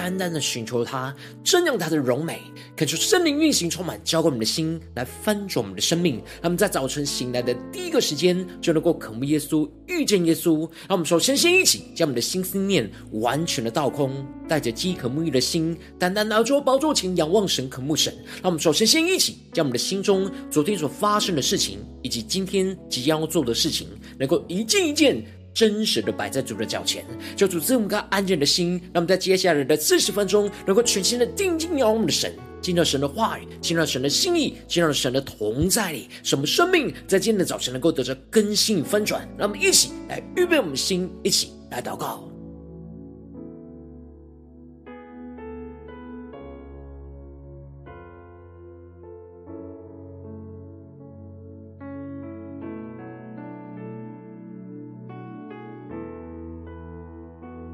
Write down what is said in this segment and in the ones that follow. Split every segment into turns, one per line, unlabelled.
单单的寻求他，正仰他的荣美，恳求圣灵运行充满，浇灌我们的心，来翻转我们的生命。让我们在早晨醒来的第一个时间，就能够渴慕耶稣，遇见耶稣。让我们首先先一起将我们的心思念完全的倒空，带着饥渴沐浴的心，单单拿出宝座前仰望神，渴慕神。让我们首先先一起将我们的心中昨天所发生的事情，以及今天即将要做的事情，能够一件一件。真实的摆在主的脚前，就主赐我们个安静的心，让我们在接下来的四十分钟，能够全心的定睛仰望我们的神，进到神的话语，进到神的心意，进到神的同在里，使我们生命在今天的早晨能够得着更新翻转。让我们一起来预备我们的心，一起来祷告。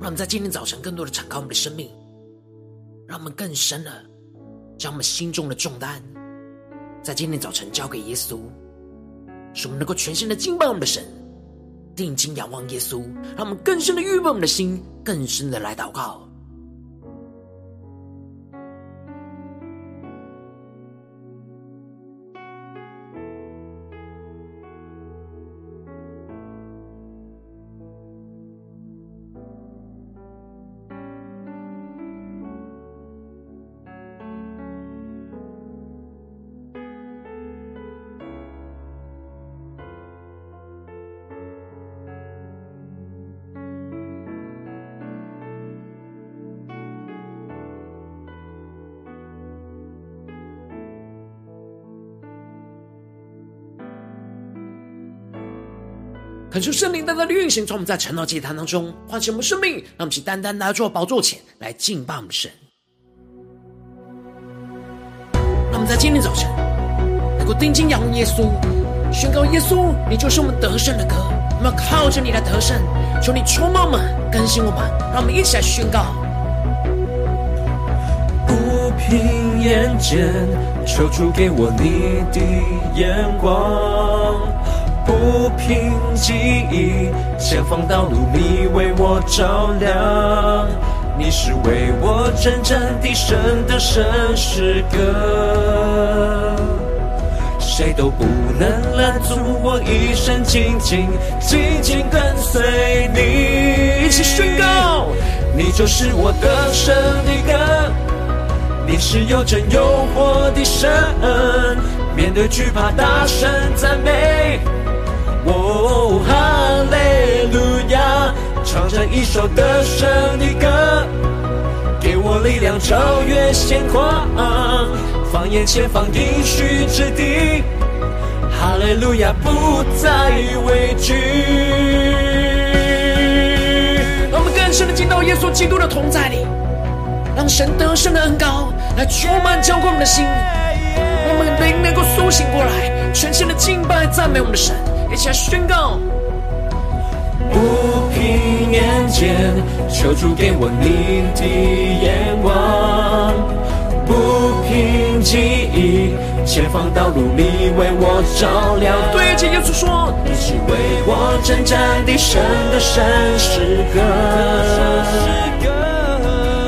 让我们在今天早晨更多的敞开我们的生命，让我们更深的将我们心中的重担，在今天早晨交给耶稣，使我们能够全新的敬拜我们的神，定睛仰望耶稣，让我们更深的预备我们的心，更深的来祷告。恳求圣灵单单的运行，从我们在晨祷祭坛当中唤醒我们生命，让我们去单单拿住宝座前来敬拜我们神。让我们在今天早晨能够定睛仰望耶稣，宣告耶稣，你就是我们得胜的歌，我们要靠着你来得胜。求你充满我们，更新我们，让我们一起来宣告。
不凭眼见，求主给我你的眼光。不平记忆，前方道路你为我照亮，你是为我征战的神的圣诗歌，谁都不能拦阻我一生紧紧紧紧跟随你。
一起宣告，
你就是我得胜的歌，你是有真有活的神，面对惧怕大声赞美。哦，哈利路亚！唱着一首得胜的歌，给我力量超越险况，放眼前方应许之地，哈利路亚不再畏惧。
让我们更深的进到耶稣基督的同在里，让神得胜的恩膏来充满浇灌我们的心，让我们灵能够苏醒过来，全心的敬拜赞美我们的神。一起来宣告，
不凭眼见，求主给我你的眼光；不凭记忆，前方道路你为我照亮。
对着耶稣说，
你是为我征战的神的圣诗歌，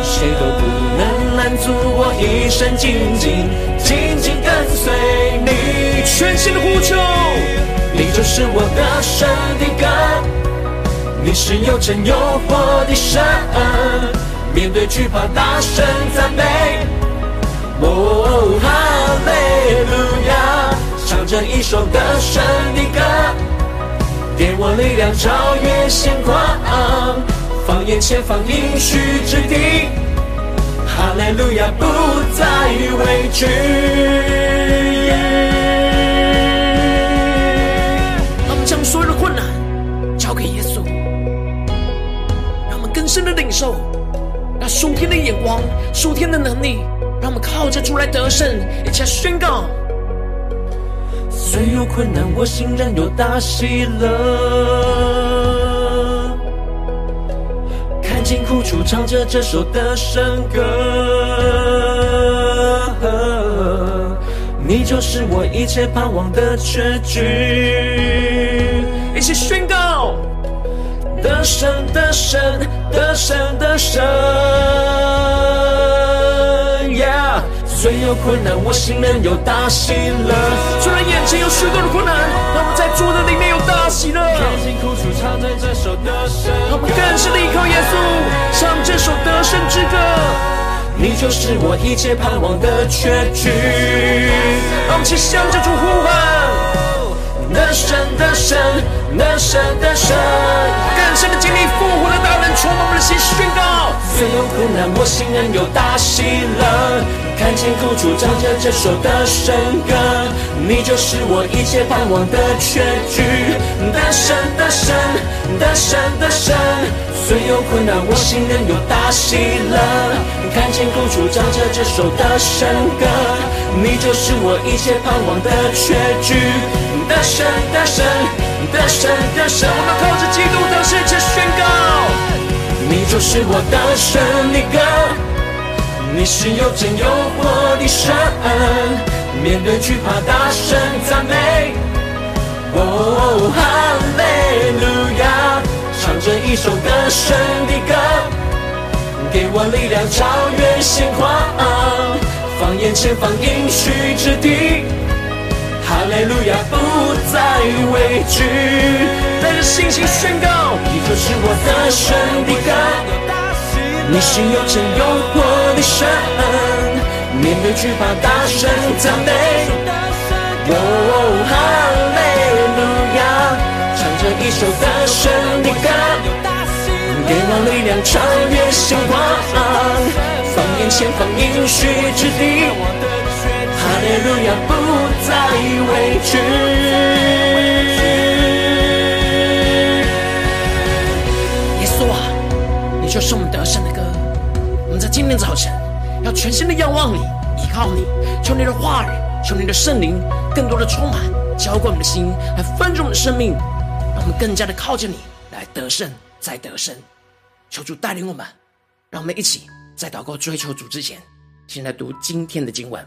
谁都不能拦阻我一生紧紧紧紧跟随你，
全心的呼求。
你就是我得胜的歌，你是又真又活的神，面对惧怕大声赞美。哦，哈利路亚，唱着一首得胜的歌，给我力量超越险况，放眼前方应许之地，哈利路亚不再畏
惧。的领受那属天的眼光、属天的能力，让我们靠着主来得胜，一起来宣告。
虽有困难，我心仍有大喜乐。看见苦楚，唱着这首得胜歌。你就是我一切盼望的结局。
一起宣告：
得胜，得胜，得胜，得胜。Yeah，虽有困难，我心仍有大喜乐。
虽然眼前有许多的困难，让我们在主的里面有大喜乐。
看见苦楚，唱着这首得胜。
让我们更是依靠耶稣，唱这首得胜之歌。
你就是我一切盼望的结局，
让我们齐向着主呼唤，
得胜，得胜，得胜，得胜，
更深的经历复活的大能，充满我们的心，宣告。
虽有苦难，我心仍有大喜乐，看见苦主，唱着这首得胜歌。你就是我一切盼望的确据，得胜，得胜，得胜，得胜。虽有困难，我心仍有大喜乐。看见苦主，唱着这首得胜歌。你就是我一切盼望的确据。得胜，得胜，得胜，得胜。
我们靠着基督得胜，且宣告。
你就是我得胜的歌。你是有真有活的神。面对惧怕，大声赞美。哦，哈利路亚。唱着一首得胜的歌，给我力量超越险况，放眼前方应许之地，哈利路亚不再畏惧，
带着信心宣告，
你就是我的神的歌，你是又真又活的神，面对惧怕大声赞美，哦，哈利路亚。唱着一首得胜的歌，给我力量超越星光，放眼前方应许之地，哈利路亚不再畏惧。
耶稣啊，你就是我们得胜的歌。我们在今天早晨要全新的仰望你，依靠你，求你的话语，求你的圣灵更多的充满，浇灌我们的心，来丰盛我们的生命。让我们更加的靠近你，来得胜，再得胜。求主带领我们，让我们一起在祷告追求主之前，先来读今天的经文。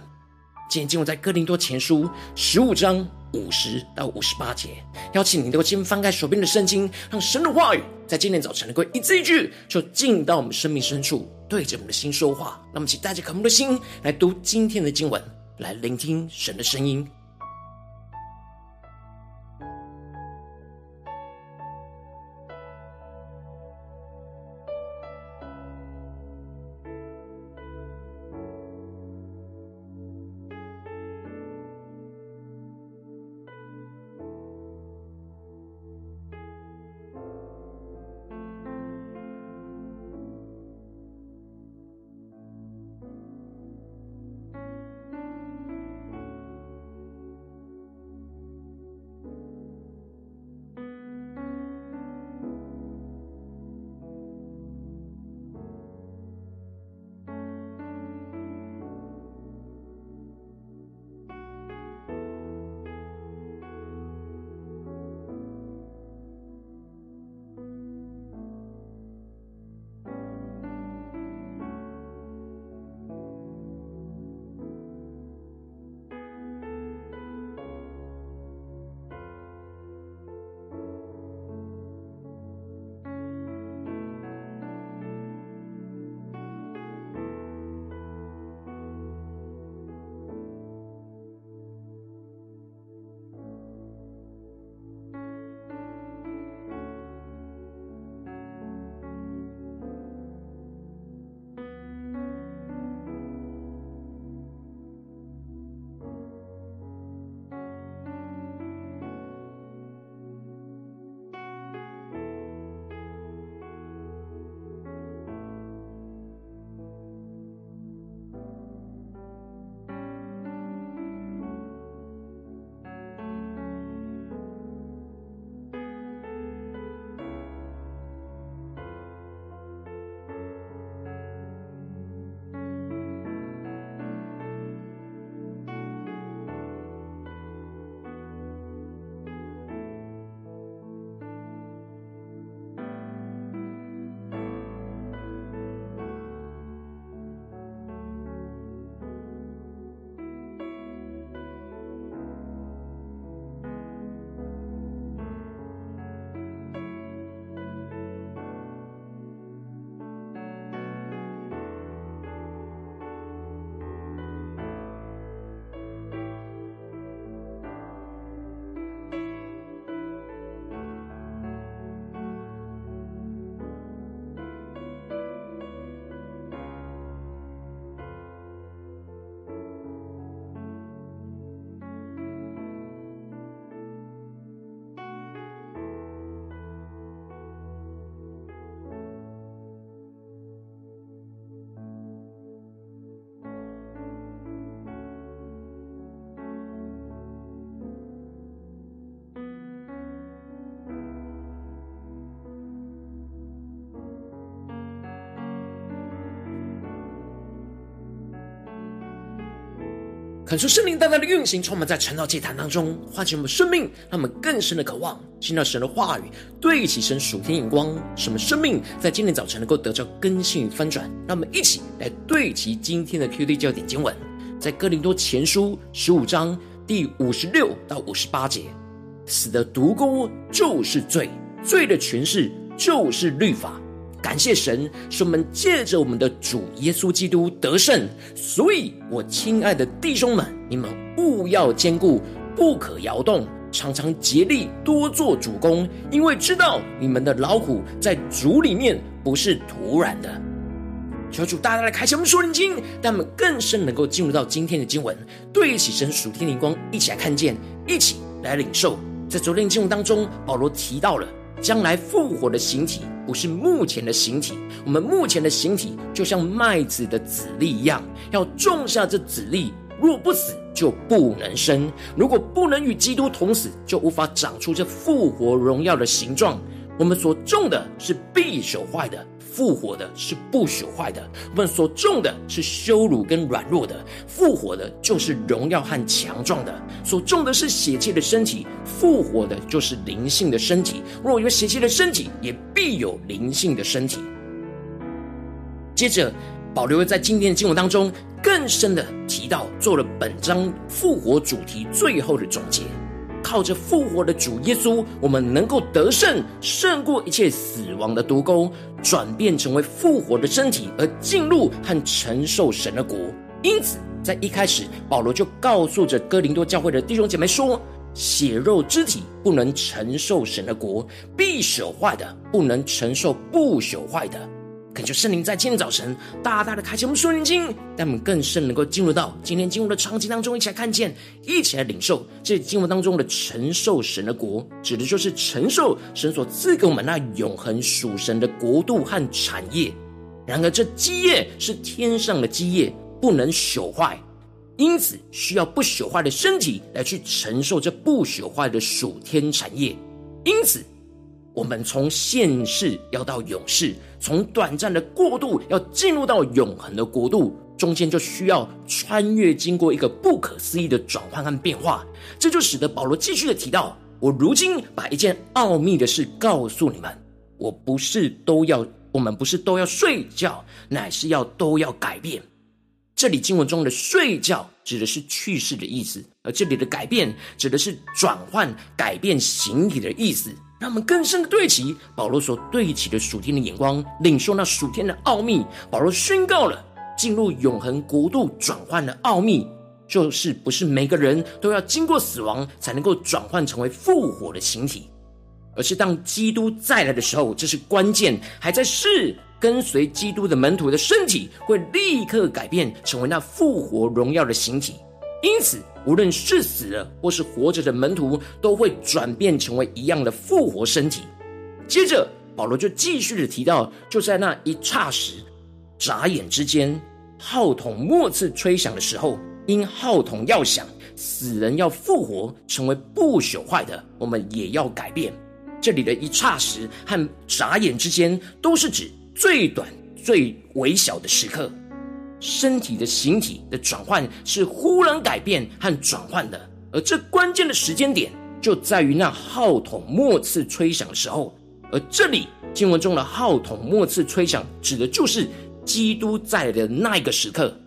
今天经文在哥林多前书十五章五十到五十八节。邀请你都先翻开手边的圣经，让神的话语在今天早晨能够一字一句，就进到我们生命深处，对着我们的心说话。那么，请带着渴慕的心来读今天的经文，来聆听神的声音。恳求圣灵大大的运行，充满在晨祷祭坛当中，唤醒我们生命，让我们更深的渴望听到神的话语，对齐神属天眼光，使我们生命在今天早晨能够得到更新与翻转。让我们一起来对齐今天的 QD 焦点经文，在哥林多前书十五章第五十六到五十八节：死的毒钩就是罪，罪的权势就是律法。感谢神，使我们借着我们的主耶稣基督得胜。所以，我亲爱的弟兄们，你们务要坚固，不可摇动，常常竭力多做主工，因为知道你们的劳苦在主里面不是徒然的。求主大大的开启我们属灵经，让我们更深能够进入到今天的经文，对起神属天灵光，一起来看见，一起来领受。在昨天经文当中，保罗提到了。将来复活的形体不是目前的形体，我们目前的形体就像麦子的籽粒一样，要种下这籽粒，若不死就不能生；如果不能与基督同死，就无法长出这复活荣耀的形状。我们所种的是必朽坏的。复活的是不朽坏的，我们所种的是羞辱跟软弱的；复活的就是荣耀和强壮的。所种的是血气的身体，复活的就是灵性的身体。若有血气的身体，也必有灵性的身体。接着，保留在今天的经文当中，更深的提到，做了本章复活主题最后的总结。靠着复活的主耶稣，我们能够得胜，胜过一切死亡的毒钩，转变成为复活的身体，而进入和承受神的国。因此，在一开始，保罗就告诉着哥林多教会的弟兄姐妹说：血肉之体不能承受神的国，必朽坏的不能承受不朽坏的。恳求圣灵在今天早晨大大的开启我们属灵经，让我们更深能够进入到今天经文的场景当中，一起来看见，一起来领受这经文当中的承受神的国，指的就是承受神所赐给我们那永恒属神的国度和产业。然而，这基业是天上的基业，不能朽坏，因此需要不朽坏的身体来去承受这不朽坏的属天产业。因此。我们从现世要到永世，从短暂的过渡要进入到永恒的国度，中间就需要穿越经过一个不可思议的转换和变化。这就使得保罗继续的提到：我如今把一件奥秘的事告诉你们，我不是都要，我们不是都要睡觉，乃是要都要改变。这里经文中的睡觉指的是去世的意思，而这里的改变指的是转换、改变形体的意思。让我们更深的对齐保罗所对齐的属天的眼光，领受那属天的奥秘。保罗宣告了进入永恒国度转换的奥秘，就是不是每个人都要经过死亡才能够转换成为复活的形体，而是当基督再来的时候，这是关键。还在世跟随基督的门徒的身体会立刻改变，成为那复活荣耀的形体。因此，无论是死了或是活着的门徒，都会转变成为一样的复活身体。接着，保罗就继续的提到，就在那一刹时，眨眼之间，号筒末次吹响的时候，因号筒要响，死人要复活，成为不朽坏的，我们也要改变。这里的一刹时和眨眼之间，都是指最短、最微小的时刻。身体的形体的转换是忽然改变和转换的，而这关键的时间点就在于那号筒末次吹响的时候。而这里经文中的号筒末次吹响，指的就是基督再来的那一个时刻。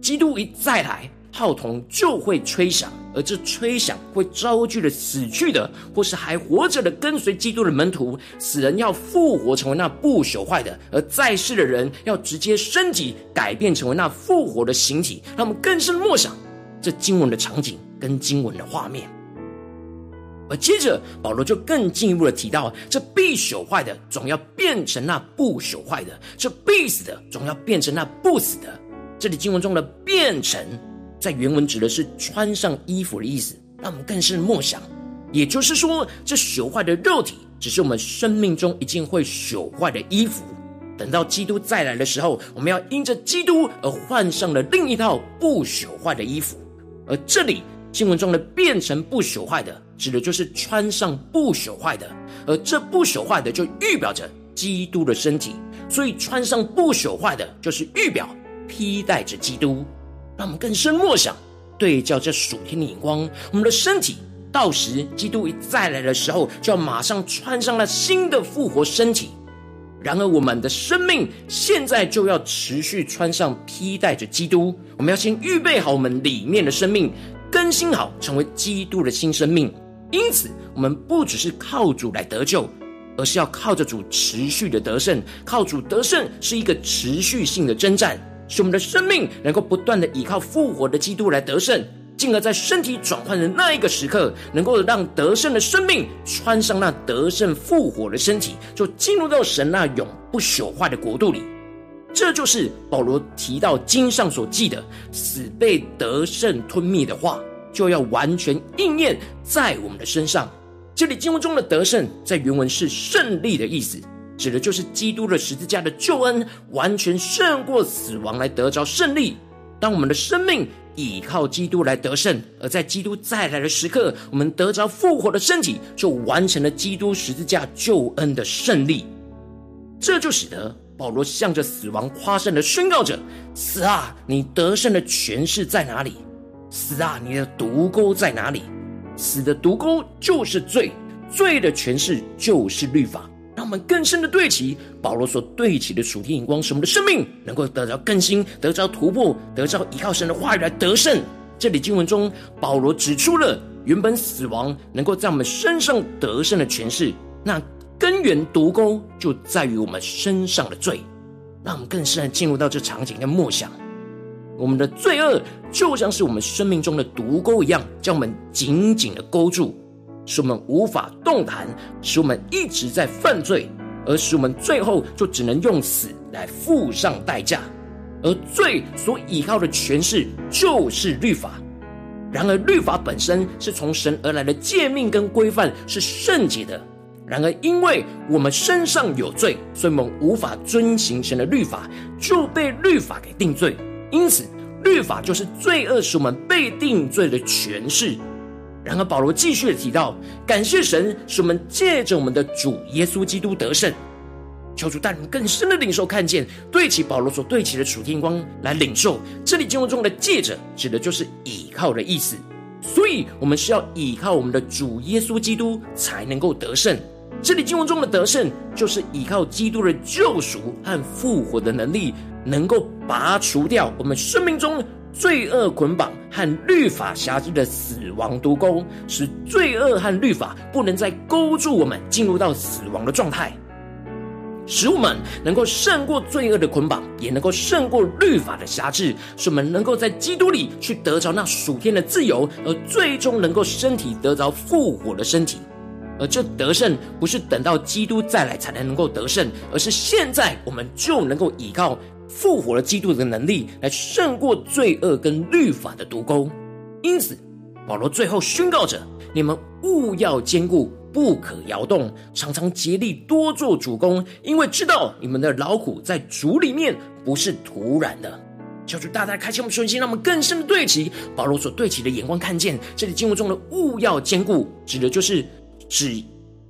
基督一再来，号筒就会吹响。而这吹响会招聚了死去的，或是还活着的跟随基督的门徒。死人要复活成为那不朽坏的，而在世的人要直接升级改变成为那复活的形体。让我们更深默想这经文的场景跟经文的画面。而接着保罗就更进一步的提到，这必朽坏的总要变成那不朽坏的，这必死的总要变成那不死的。这里经文中的变成。在原文指的是穿上衣服的意思，让我们更是默想。也就是说，这朽坏的肉体只是我们生命中一件会朽坏的衣服。等到基督再来的时候，我们要因着基督而换上了另一套不朽坏的衣服。而这里经文中的变成不朽坏的，指的就是穿上不朽坏的。而这不朽坏的就预表着基督的身体，所以穿上不朽坏的就是预表披戴着基督。让我们更深默想，对照这属天的眼光，我们的身体到时基督一再来的时候，就要马上穿上了新的复活身体。然而，我们的生命现在就要持续穿上披戴着基督。我们要先预备好我们里面的生命，更新好，成为基督的新生命。因此，我们不只是靠主来得救，而是要靠着主持续的得胜。靠主得胜是一个持续性的征战，使我们的生命能够不断的依靠复活的基督来得胜。进而，在身体转换的那一个时刻，能够让得胜的生命穿上那得胜复活的身体，就进入到神那永不朽坏的国度里。这就是保罗提到经上所记的“死被得胜吞灭”的话，就要完全应验在我们的身上。这里经文中的“得胜”在原文是“胜利”的意思，指的就是基督的十字架的救恩完全胜过死亡，来得着胜利。当我们的生命倚靠基督来得胜，而在基督再来的时刻，我们得着复活的身体，就完成了基督十字架救恩的胜利。这就使得保罗向着死亡夸胜的宣告着：“死啊，你得胜的权势在哪里？死啊，你的毒钩在哪里？死的毒钩就是罪，罪的权势就是律法。”我们更深的对齐保罗所对齐的属天眼光，使我们的生命能够得着更新，得着突破，得着依靠神的话语来得胜。这里经文中，保罗指出了原本死亡能够在我们身上得胜的权势，那根源毒钩就在于我们身上的罪。让我们更深的进入到这场景跟默想，我们的罪恶就像是我们生命中的毒钩一样，将我们紧紧的勾住。使我们无法动弹，使我们一直在犯罪，而使我们最后就只能用死来付上代价。而罪所依靠的权势就是律法。然而，律法本身是从神而来的诫命跟规范，是圣洁的。然而，因为我们身上有罪，所以我们无法遵行神的律法，就被律法给定罪。因此，律法就是罪恶使我们被定罪的权势。然而，保罗继续的提到，感谢神，使我们借着我们的主耶稣基督得胜。求主带领更深的领受，看见对齐保罗所对齐的属天光来领受。这里经文中的“借着”指的就是倚靠的意思，所以我们是要倚靠我们的主耶稣基督才能够得胜。这里经文中的得胜，就是倚靠基督的救赎和复活的能力，能够拔除掉我们生命中。罪恶捆绑和律法辖制的死亡毒钩，使罪恶和律法不能再勾住我们，进入到死亡的状态，使我们能够胜过罪恶的捆绑，也能够胜过律法的辖制，使我们能够在基督里去得着那属天的自由，而最终能够身体得着复活的身体。而这得胜不是等到基督再来才能够得胜，而是现在我们就能够依靠。复活了基督的能力，来胜过罪恶跟律法的毒钩。因此，保罗最后宣告着：你们务要坚固，不可摇动，常常竭力多做主工，因为知道你们的劳苦在主里面不是徒然的。求主大大开启我们顺心，让我们更深的对齐保罗所对齐的眼光，看见这里经文中的务要坚固，指的就是只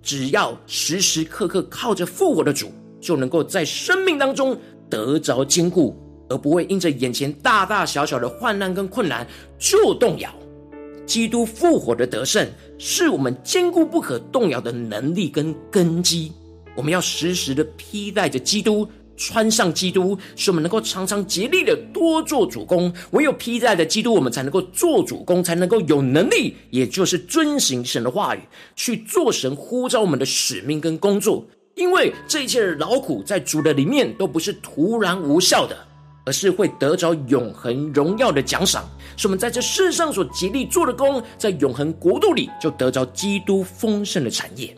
只要时时刻刻靠着复活的主，就能够在生命当中。得着坚固，而不会因着眼前大大小小的患难跟困难就动摇。基督复活的得胜，是我们坚固不可动摇的能力跟根基。我们要时时的披戴着基督，穿上基督，使我们能够常常竭力的多做主工。唯有披戴着基督，我们才能够做主工，才能够有能力，也就是遵行神的话语，去做神呼召我们的使命跟工作。因为这一切的劳苦在主的里面都不是徒然无效的，而是会得着永恒荣耀的奖赏。是我们在这世上所竭力做的工，在永恒国度里就得着基督丰盛的产业。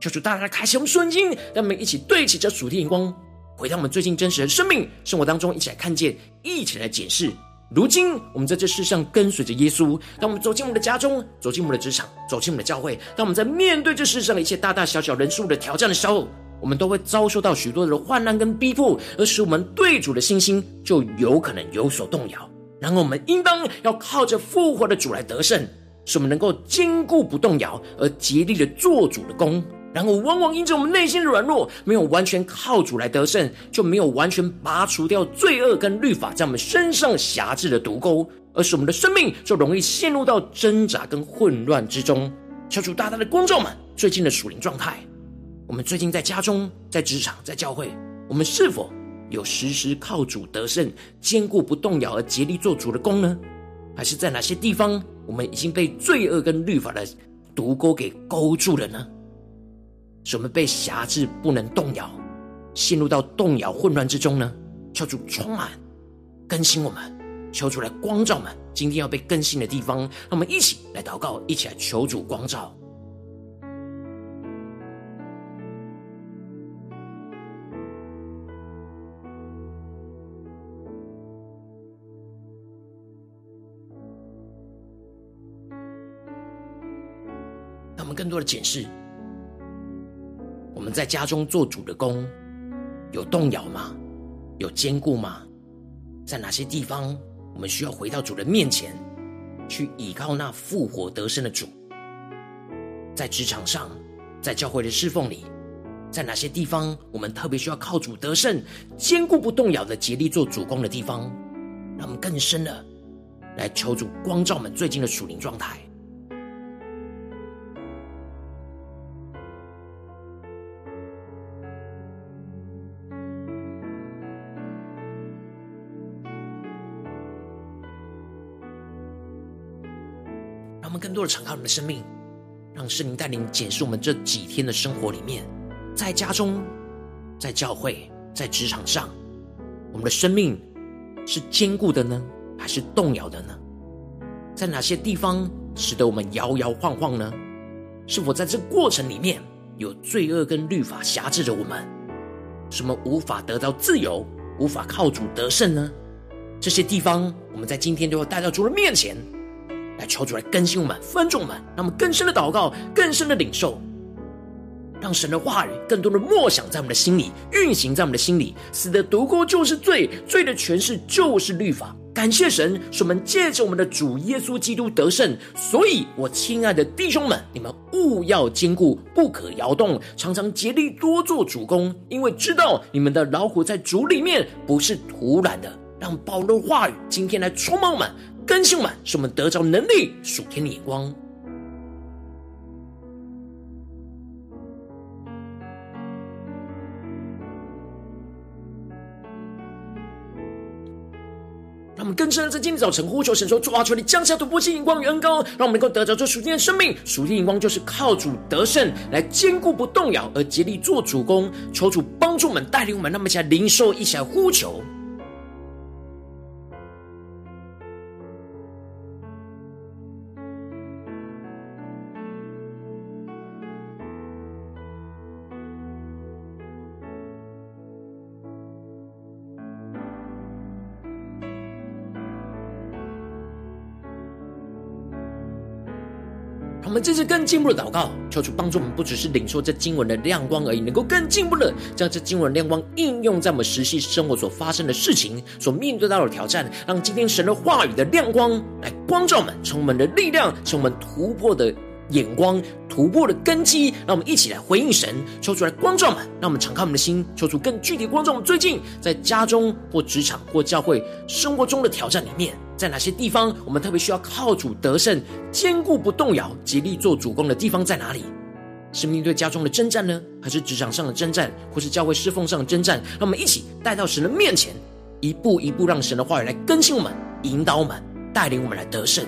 求主大大开启我们顺经，让我们一起对齐这属天眼光，回到我们最近真实的生命生活当中，一起来看见，一起来检视。如今，我们在这世上跟随着耶稣，当我们走进我们的家中，走进我们的职场，走进我们的教会，当我们在面对这世上的一切大大小小人数的挑战的时候，我们都会遭受到许多的患难跟逼迫，而使我们对主的信心就有可能有所动摇。然后，我们应当要靠着复活的主来得胜，使我们能够坚固不动摇，而竭力的做主的工，然后往往因着我们内心的软弱，没有完全靠主来得胜，就没有完全拔除掉罪恶跟律法在我们身上辖制的毒钩，而使我们的生命就容易陷入到挣扎跟混乱之中。求主大大的光照们最近的属灵状态。我们最近在家中、在职场、在教会，我们是否有时时靠主得胜、坚固不动摇而竭力做主的工呢？还是在哪些地方，我们已经被罪恶跟律法的毒钩给勾住了呢？使我们被辖制，不能动摇，陷入到动摇混乱之中呢？求主充满更新我们，求主来光照我们。今天要被更新的地方，让我们一起来祷告，一起来求主光照。让我们更多的检视。我们在家中做主的工，有动摇吗？有坚固吗？在哪些地方，我们需要回到主的面前，去倚靠那复活得胜的主？在职场上，在教会的侍奉里，在哪些地方，我们特别需要靠主得胜、坚固不动摇的竭力做主工的地方？让我们更深的来求主光照我们最近的属灵状态。更多的敞开我们的生命，让圣灵带领检视我们这几天的生活里面，在家中、在教会、在职场上，我们的生命是坚固的呢，还是动摇的呢？在哪些地方使得我们摇摇晃晃呢？是否在这过程里面有罪恶跟律法辖制着我们，什么无法得到自由，无法靠主得胜呢？这些地方，我们在今天都要带到主的面前。来求主来更新我们，分众们，让我们更深的祷告，更深的领受，让神的话语更多的默想在我们的心里，运行在我们的心里。死的毒钩就是罪，罪的诠释就是律法。感谢神，使我们借着我们的主耶稣基督得胜。所以，我亲爱的弟兄们，你们务要坚固，不可摇动，常常竭力多做主工，因为知道你们的劳苦在主里面不是徒然的。让保罗话语今天来充满我们。更新我们，使我们得着能力，属天的眼光。让我们更深的在今天早晨呼求神说：主啊，求你降下突破性眼光与恩膏，让我们能够得着这属天的生命。属天眼光就是靠主得胜，来坚固不动摇，而竭力做主工。求主帮助我们，带领我们，让我们一起来领受，一起来呼求。这次更进步的祷告，求主帮助我们，不只是领受这经文的亮光而已，能够更进步的将这经文的亮光应用在我们实际生活所发生的事情、所面对到的挑战，让今天神的话语的亮光来光照我们，充满的力量，充满突破的眼光，突破的根基。让我们一起来回应神，求出来光照们，让我们敞开我们的心，求出更具体光照我们最近在家中或职场或教会生活中的挑战里面。在哪些地方，我们特别需要靠主得胜、坚固不动摇、竭力做主工的地方在哪里？是面对家中的征战呢，还是职场上的征战，或是教会侍奉上的征战？让我们一起带到神的面前，一步一步让神的话语来更新我们、引导我们、带领我们来得胜。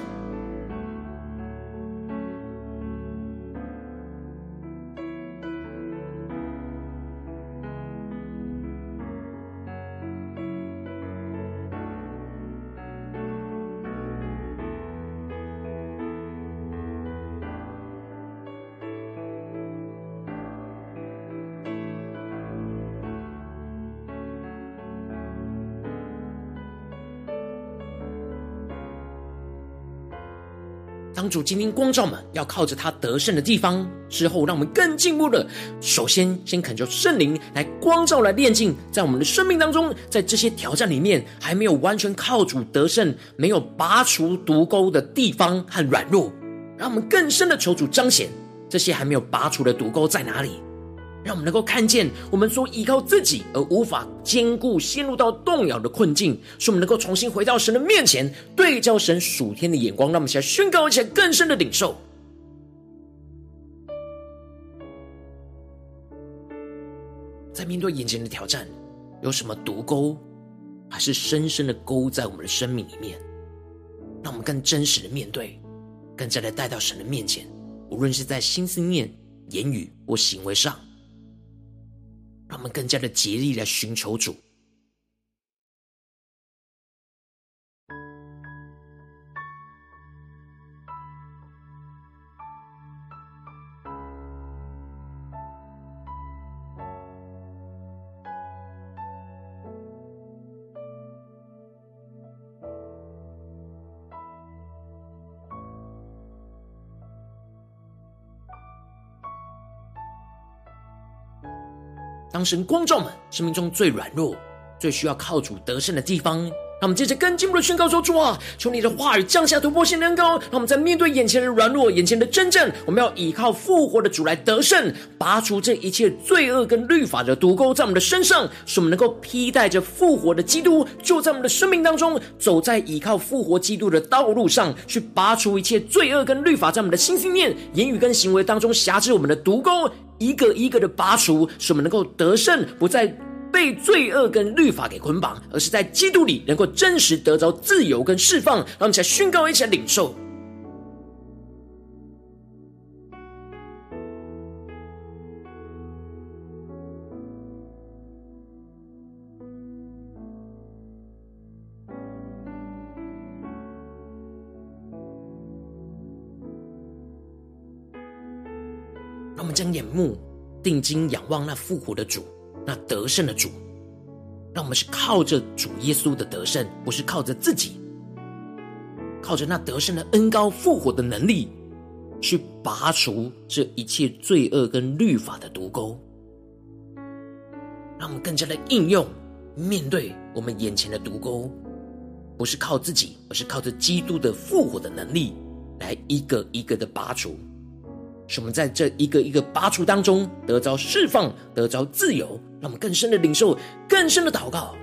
主今天光照们，要靠着他得胜的地方之后，让我们更进步的，首先先恳求圣灵来光照、来炼净，在我们的生命当中，在这些挑战里面还没有完全靠主得胜、没有拔除毒钩的地方和软弱，让我们更深的求主彰显，这些还没有拔除的毒钩在哪里。让我们能够看见，我们所依靠自己而无法坚固、陷入到动摇的困境，使我们能够重新回到神的面前，对焦神属天的眼光。让我们一起来宣告，一起来更深的领受。在面对眼前的挑战，有什么毒钩，还是深深的勾在我们的生命里面？让我们更真实的面对，更加的带到神的面前，无论是在心思念、言语或行为上。他们更加的竭力来寻求主。神光照们生命中最软弱、最需要靠主得胜的地方，让我们接着更进一步的宣告说：主啊，求你的话语降下突破性的恩膏，让我们在面对眼前的软弱、眼前的争战，我们要依靠复活的主来得胜，拔除这一切罪恶跟律法的毒钩在我们的身上，使我们能够披戴着复活的基督，就在我们的生命当中，走在依靠复活基督的道路上，去拔除一切罪恶跟律法在我们的心、心念、言语跟行为当中辖制我们的毒钩。一个一个的拔除，使我们能够得胜，不再被罪恶跟律法给捆绑，而是在基督里能够真实得着自由跟释放。让我们一起来宣告，一起来领受。让我们将眼目定睛仰望那复活的主，那得胜的主。让我们是靠着主耶稣的得胜，不是靠着自己，靠着那得胜的恩高复活的能力，去拔除这一切罪恶跟律法的毒钩。让我们更加的应用，面对我们眼前的毒钩，不是靠自己，而是靠着基督的复活的能力，来一个一个的拔除。使我们在这一个一个拔除当中得着释放，得着自由，让我们更深的领受，更深的祷告。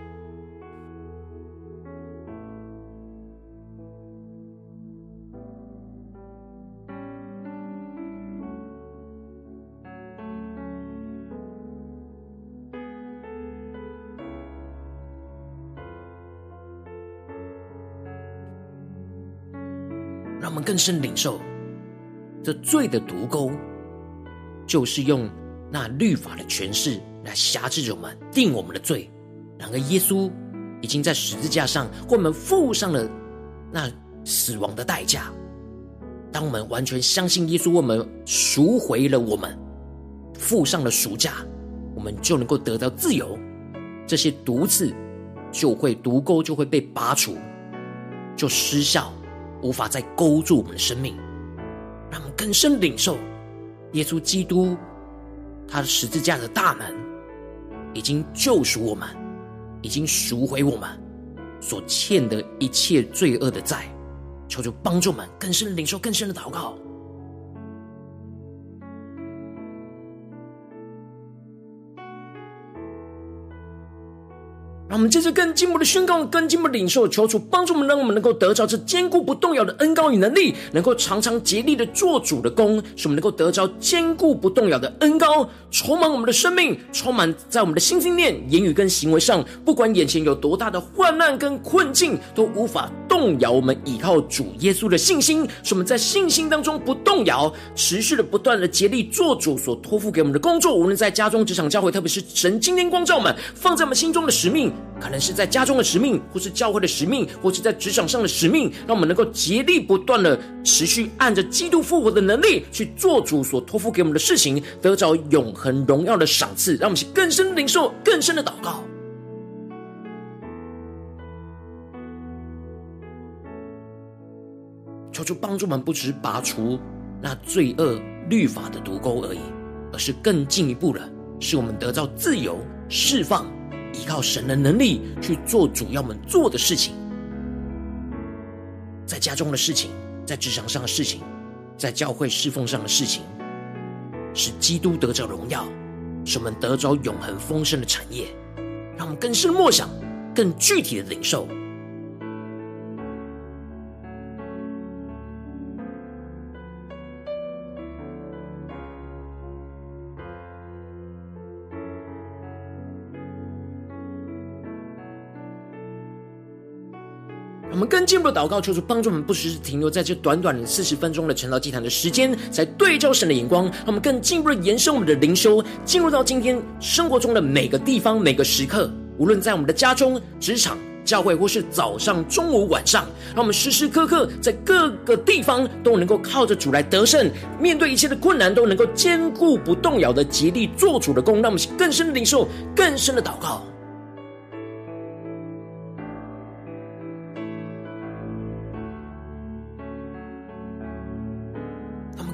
让我们更深领受。这罪的毒钩，就是用那律法的权势来辖制着我们，定我们的罪。然而，耶稣已经在十字架上为我们付上了那死亡的代价。当我们完全相信耶稣为我们赎回了我们，付上了赎价，我们就能够得到自由。这些毒刺就会毒钩就会被拔除，就失效，无法再勾住我们的生命。让我们更深领受耶稣基督他的十字架的大门，已经救赎我们，已经赎回我们所欠的一切罪恶的债。求求帮助我们更深领受更深的祷告。让我们接着更进一步的宣告，更进一步领受，求主帮助我们，让我们能够得着这坚固不动摇的恩膏与能力，能够常常竭力的做主的工，使我们能够得着坚固不动摇的恩膏，充满我们的生命，充满在我们的心、心念、言语跟行为上。不管眼前有多大的患难跟困境，都无法动摇我们依靠主耶稣的信心。使我们在信心当中不动摇，持续的不断的竭力做主所托付给我们的工作，无论在家中、职场、教会，特别是神今天光照我们放在我们心中的使命。可能是在家中的使命，或是教会的使命，或是在职场上的使命，让我们能够竭力不断的持续按着基督复活的能力去做主所托付给我们的事情，得着永恒荣耀的赏赐。让我们去更深领受、更深的祷告，求主帮助我们，不只是拔除那罪恶律法的毒钩而已，而是更进一步的，使我们得到自由释放。依靠神的能力去做主要们做的事情，在家中的事情，在职场上的事情，在教会侍奉上的事情，使基督得着荣耀，使我们得着永恒丰盛的产业。让我们更深默想，更具体的领受。进一步的祷告，求主帮助我们，不只是停留在这短短的四十分钟的晨祷祭坛的时间，才对照神的眼光。让我们更进一步的延伸我们的灵修，进入到今天生活中的每个地方、每个时刻，无论在我们的家中、职场、教会，或是早上、中午、晚上，让我们时时刻刻在各个地方都能够靠着主来得胜，面对一切的困难都能够坚固不动摇的竭力做主的工。让我们更深的领受，更深的祷告。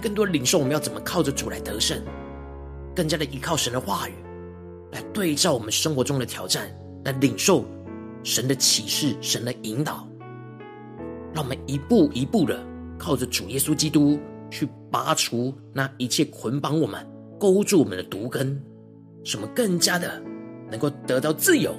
更多领受，我们要怎么靠着主来得胜？更加的依靠神的话语，来对照我们生活中的挑战，来领受神的启示、神的引导，让我们一步一步的靠着主耶稣基督去拔除那一切捆绑我们、勾住我们的毒根，使我们更加的能够得到自由，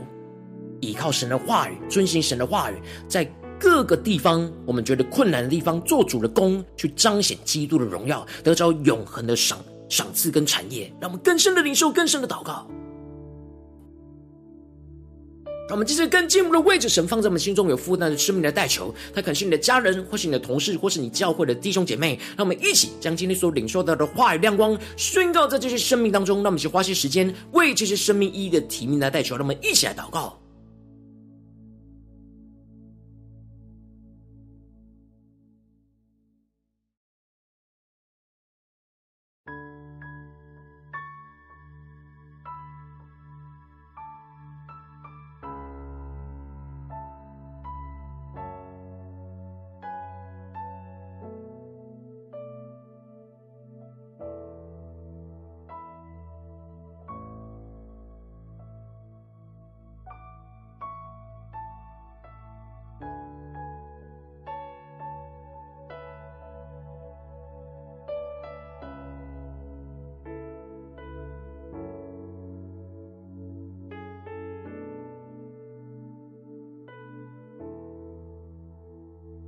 依靠神的话语，遵行神的话语，在。各个地方，我们觉得困难的地方，做主的工，去彰显基督的荣耀，得着永恒的赏赏赐跟产业，让我们更深的领受，更深的祷告。让我们继续更进一步的位置，神放在我们心中有负担的生命来代求，他可能是你的家人，或是你的同事，或是你教会的弟兄姐妹。让我们一起将今天所领受到的话语亮光宣告在这些生命当中。让我们一起花些时间为这些生命一一的提名来代求。让我们一起来祷告。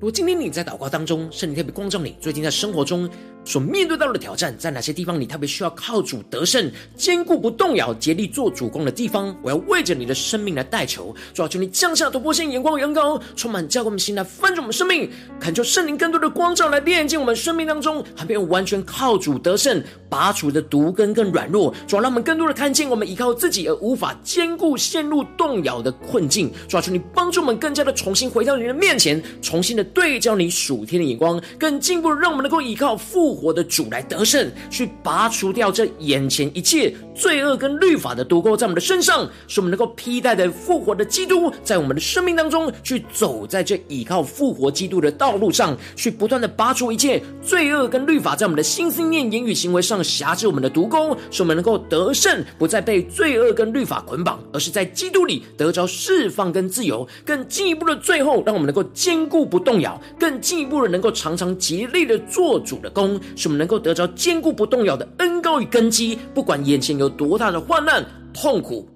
如果今天你在祷告当中，圣灵特别光照你，最近在生活中所面对到的挑战，在哪些地方你特别需要靠主得胜、坚固不动摇、竭力做主工的地方，我要为着你的生命来代求。主要求你降下突破性眼光，远高，充满教灌我们心来翻转我们生命，恳求圣灵更多的光照来炼净我们生命当中还没有完全靠主得胜、拔除的毒根更软弱。主要让我们更多的看见，我们依靠自己而无法坚固、陷入动摇的困境。主要求你帮助我们更加的重新回到你的面前，重新的。对焦你属天的眼光，更进一步让我们能够依靠复活的主来得胜，去拔除掉这眼前一切罪恶跟律法的毒钩在我们的身上，使我们能够披戴的复活的基督，在我们的生命当中去走在这依靠复活基督的道路上，去不断的拔除一切罪恶跟律法在我们的心、思念、言语、行为上辖制我们的毒钩，使我们能够得胜，不再被罪恶跟律法捆绑，而是在基督里得着释放跟自由。更进一步的最后，让我们能够坚固不动摇。更进一步的，能够常常竭力的做主的功，使我们能够得着坚固不动摇的恩膏与根基。不管眼前有多大的患难、痛苦。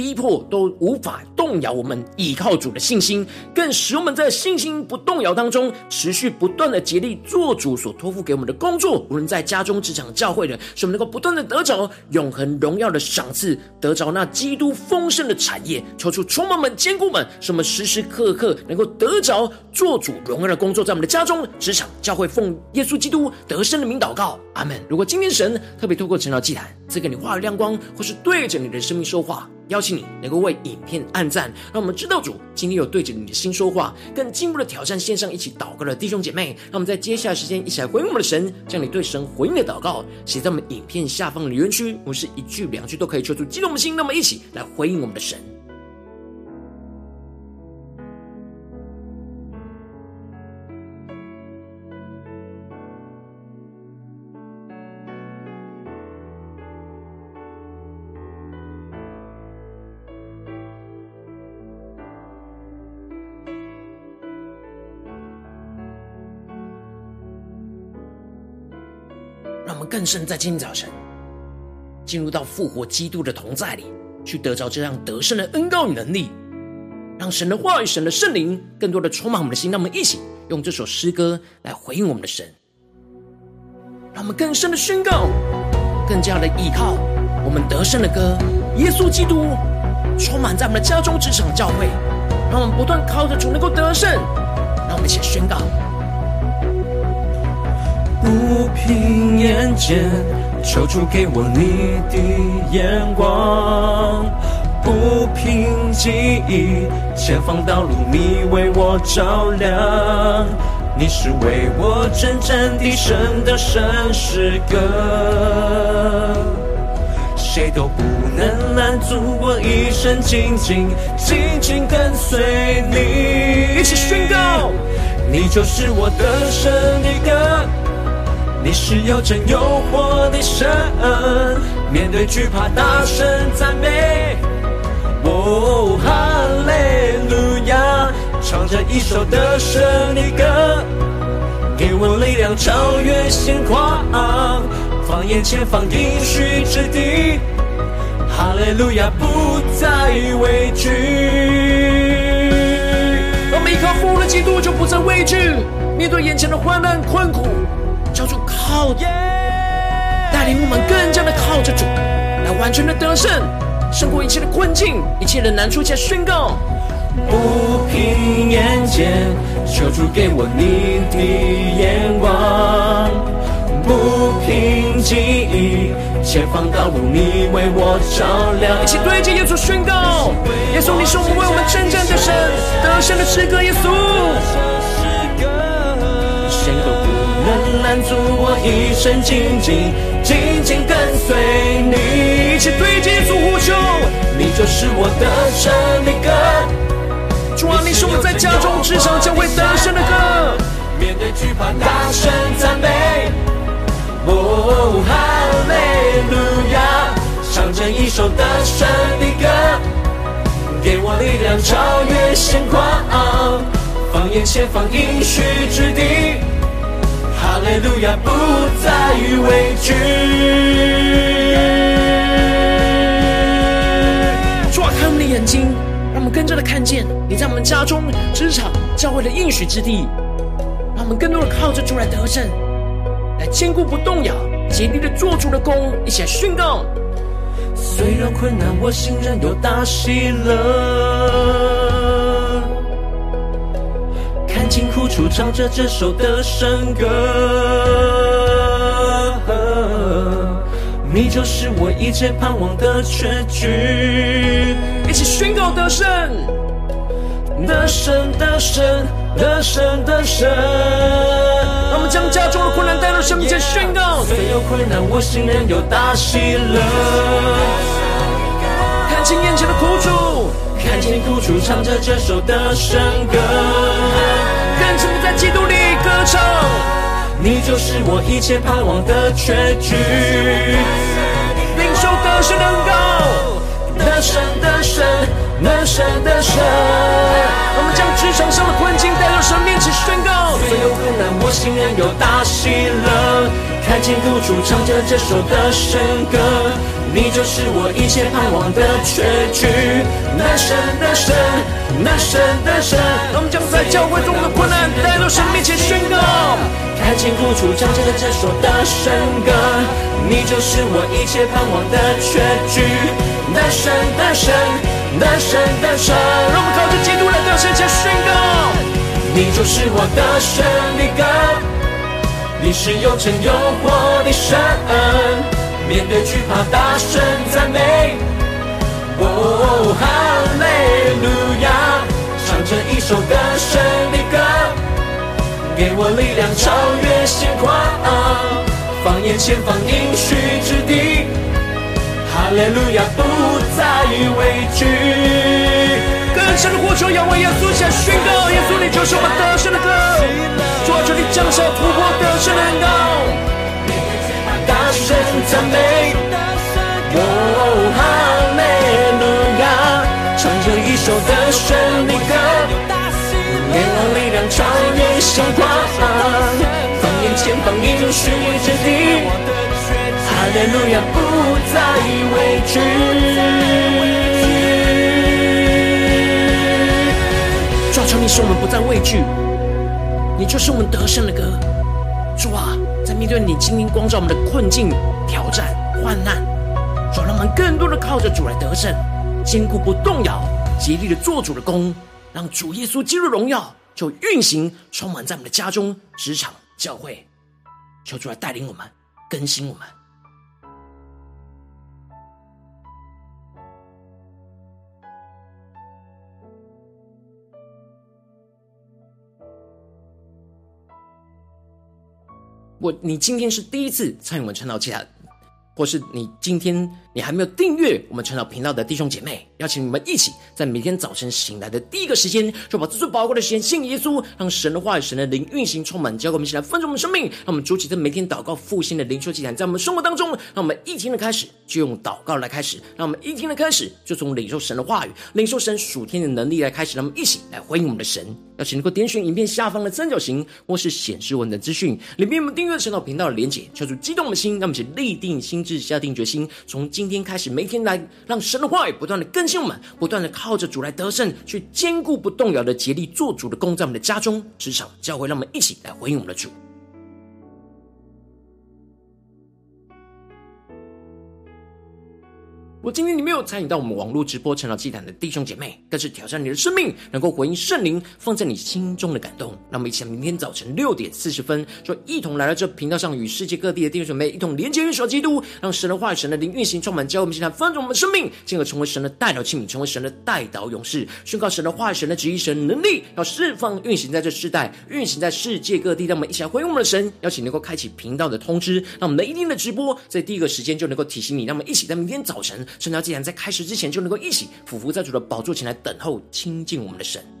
逼迫都无法动摇我们倚靠主的信心，更使我们在信心不动摇当中，持续不断的竭力做主所托付给我们的工作。无论在家中、职场、教会的，使我们能够不断的得着永恒荣耀的赏赐，得着那基督丰盛的产业。求出充满们、坚固们，使我们时时刻刻能够得着做主荣耀的工作，在我们的家中、职场、教会，奉耶稣基督得胜的名祷告，阿门。如果今天神特别透过晨祷祭坛赐给你话语亮光，或是对着你的生命说话，邀请你能够为影片按赞，让我们知道主今天有对着你的心说话，更进一步的挑战线上一起祷告的弟兄姐妹。让我们在接下来时间一起来回应我们的神，将你对神回应的祷告写在我们影片下方的留言区，我们是一句两句都可以求出激动的心。那么一起来回应我们的神。更深在今天早晨进入到复活基督的同在里，去得着这样得胜的恩膏与能力，让神的话语、神的圣灵更多的充满我们的心。让我们一起用这首诗歌来回应我们的神，让我们更深的宣告，更加的依靠我们得胜的歌，耶稣基督充满在我们的家中、职场、教会，让我们不断靠着主能够得胜。让我们一起宣告。
不凭眼见，求主给我你的眼光；不凭记忆，前方道路你为我照亮。你是为我征战的神的圣诗歌，谁都不能拦阻我一生紧紧紧紧跟随你。
一起宣告，
你就是我的胜的歌。你是又真又活的神，面对惧怕大声赞美，哦，哈利路亚，唱着一首得胜的歌，给我力量超越现况，放眼前方应许之地，哈利路亚不再畏惧。
我们依靠复活的基督，就不再畏惧，面对眼前的患难困苦。带领我们更加的靠着主，来完全的得胜，胜过一切的困境，一切的难处。且宣告，
不凭眼见，求主给我你的眼光；不凭记忆，前方道路你为我照亮。
一起对着耶稣宣告，耶稣，你是我们为我们征战的神，得胜的诗歌，耶
稣。一生紧紧紧紧跟随你，
一起对着耶稣呼求，
你就是我的胜的歌。
主啊，你是我在家中、职场将会得胜的歌。
面对惧怕，大声赞美。哦，哈利路亚，唱着一首得胜的歌，给我力量超越现况，放眼前方应许之地。哈利路亚，不再畏惧。
主啊，开我们的眼睛，让我们更加的看见你在我们家中、职场、教会的应许之地。让我们更多的靠着主来得胜，来坚固不动摇，竭力的做主的工，一起来宣告。
虽然困难，我心仍有大喜乐。清苦楚唱着这首得胜歌，你就是我一切盼望的结局。
一起宣告得胜，
得胜，得胜，得胜，得胜。
让我们将家中的困难带到神面前宣告。
虽有困难，我心仍有大喜乐。
看清眼前的苦楚。
看见苦楚，唱着这首得胜歌，
在基督里歌唱。
你就是我一切盼望的确据，
领受得胜的恩膏，
得胜得胜得胜得胜。
我们将职场上的困境带到神面前宣告。
所有困难，我心仍有大喜乐。看见苦楚，唱着这首的神歌。你就是我一切盼望的确据，得胜得胜得胜得胜。
我们将在教会中的困难带到神面前宣告，
看见苦楚，唱着这首得胜歌。你就是我一切盼望的确据，得胜得胜得胜得胜。
让我们靠着基督来到神前宣告，
你就是我的胜的歌，你是有真有活的神。面对惧怕，大声赞美。哦，唱着一首得胜的歌，给我力量超越现况，放眼前方应许之地。哈利路亚，不再畏惧。
更深的呼求，仰望耶稣，向宣告：耶稣，你就是我们得胜的歌。主啊，求你降下突破得胜的恩膏。
大声赞美，哦，哈利路亚，唱着一首得胜的歌，我力量超越现况，放眼前方应许之地，哈利路亚，不再畏惧。
主啊，求你使我们不再畏惧，你就是我们得胜的歌。主啊，在面对你今天光照我们的困境、挑战、患难，主，让我们更多的靠着主来得胜，坚固不动摇，竭力的做主的工，让主耶稣进入荣耀就运行充满在我们的家中、职场、教会。求主来带领我们，更新我们。我，你今天是第一次参与我们晨祷祭坛，或是你今天你还没有订阅我们陈老频道的弟兄姐妹，邀请你们一起在每天早晨醒来的第一个时间，就把这最宝贵的时间献给耶稣，让神的话与、神的灵运行充满，交给我们一起来分盛我们生命。让我们筑起这每天祷告复兴的灵修祭坛，在我们生活当中，让我们一天的开始就用祷告来开始，让我们一天的开始就从领受神的话语、领受神属天的能力来开始，让我们一起来回应我们的神。邀请能够点选影片下方的三角形，或是显示文的资讯，里面我们订阅神道频道的连结，敲出激动的心，让我们一起立定心志，下定决心，从今天开始，每天来让神的话语不断的更新我们，不断的靠着主来得胜，去坚固不动摇的竭力做主的工，在我们的家中、职场、教会，让我们一起来回应我们的主。我今天你没有参与到我们网络直播晨祷祭坛的弟兄姐妹，更是挑战你的生命，能够回应圣灵放在你心中的感动。那么，一起明天早晨六点四十分，就一同来到这频道上，与世界各地的弟兄姐妹一同连接、运手基督，让神的话语、神的灵运行充满，教我们现在翻转我们的生命，进而成为神的代祷器皿，成为神的代祷勇士，宣告神的话语、神的旨意、神的能力，要释放运行在这世代，运行在世界各地。让我们一起来回应我们的神，邀请能够开启频道的通知，让我们的一天的直播在第一个时间就能够提醒你。让我们一起在明天早晨。圣召既然在开始之前就能够一起俯伏在主的宝座前来等候亲近我们的神。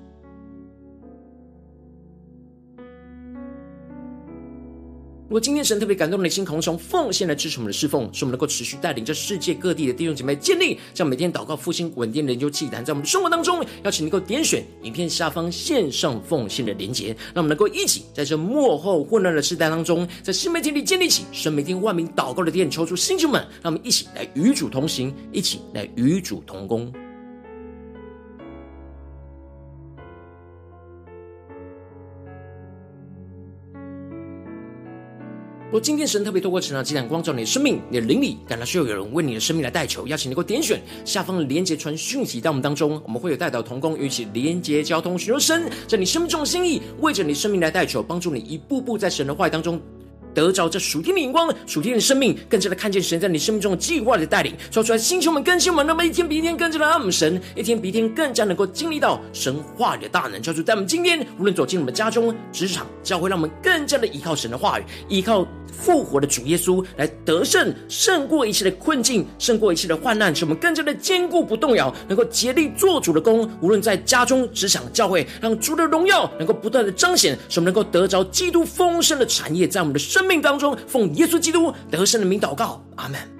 如果今天神特别感动你的心，同从奉献来支持我们的侍奉，使我们能够持续带领着世界各地的弟兄姐妹建立这样每天祷告复兴稳定的研究祭坛，在我们的生活当中，邀请能够点选影片下方线上奉献的连结，让我们能够一起在这幕后混乱的时代当中，在新媒体里建立起神每天万名祷告的殿，求出星球们，让我们一起来与主同行，一起来与主同工。若今天神特别透过成长祭坛光照你的生命，你的灵里感到需要有人为你的生命来代求，邀请你能够点选下方的连结传讯息到我们当中，我们会有代祷同工，与其连结交通，寻求神在你生命中的心意，为着你生命来代求，帮助你一步步在神的话语当中。得着这属天的眼光，属天的生命，更加的看见神在你生命中的计划的带领，说出来，星球们更新我们，那么一天比一天更加的爱们神，一天比一天更加能够经历到神话语的大能，叫做在我们今天无论走进我们家中、职场、教会，让我们更加的依靠神的话语，依靠复活的主耶稣来得胜，胜过一切的困境，胜过一切的患难，使我们更加的坚固不动摇，能够竭力做主的功，无论在家中、职场、教会，让主的荣耀能够不断的彰显，使我们能够得着基督丰盛的产业，在我们的。生命当中，奉耶稣基督得胜的名祷告，阿门。